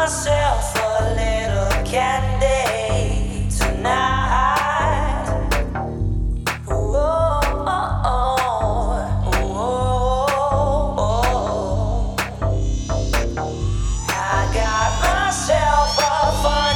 myself a little candy tonight. I got myself a.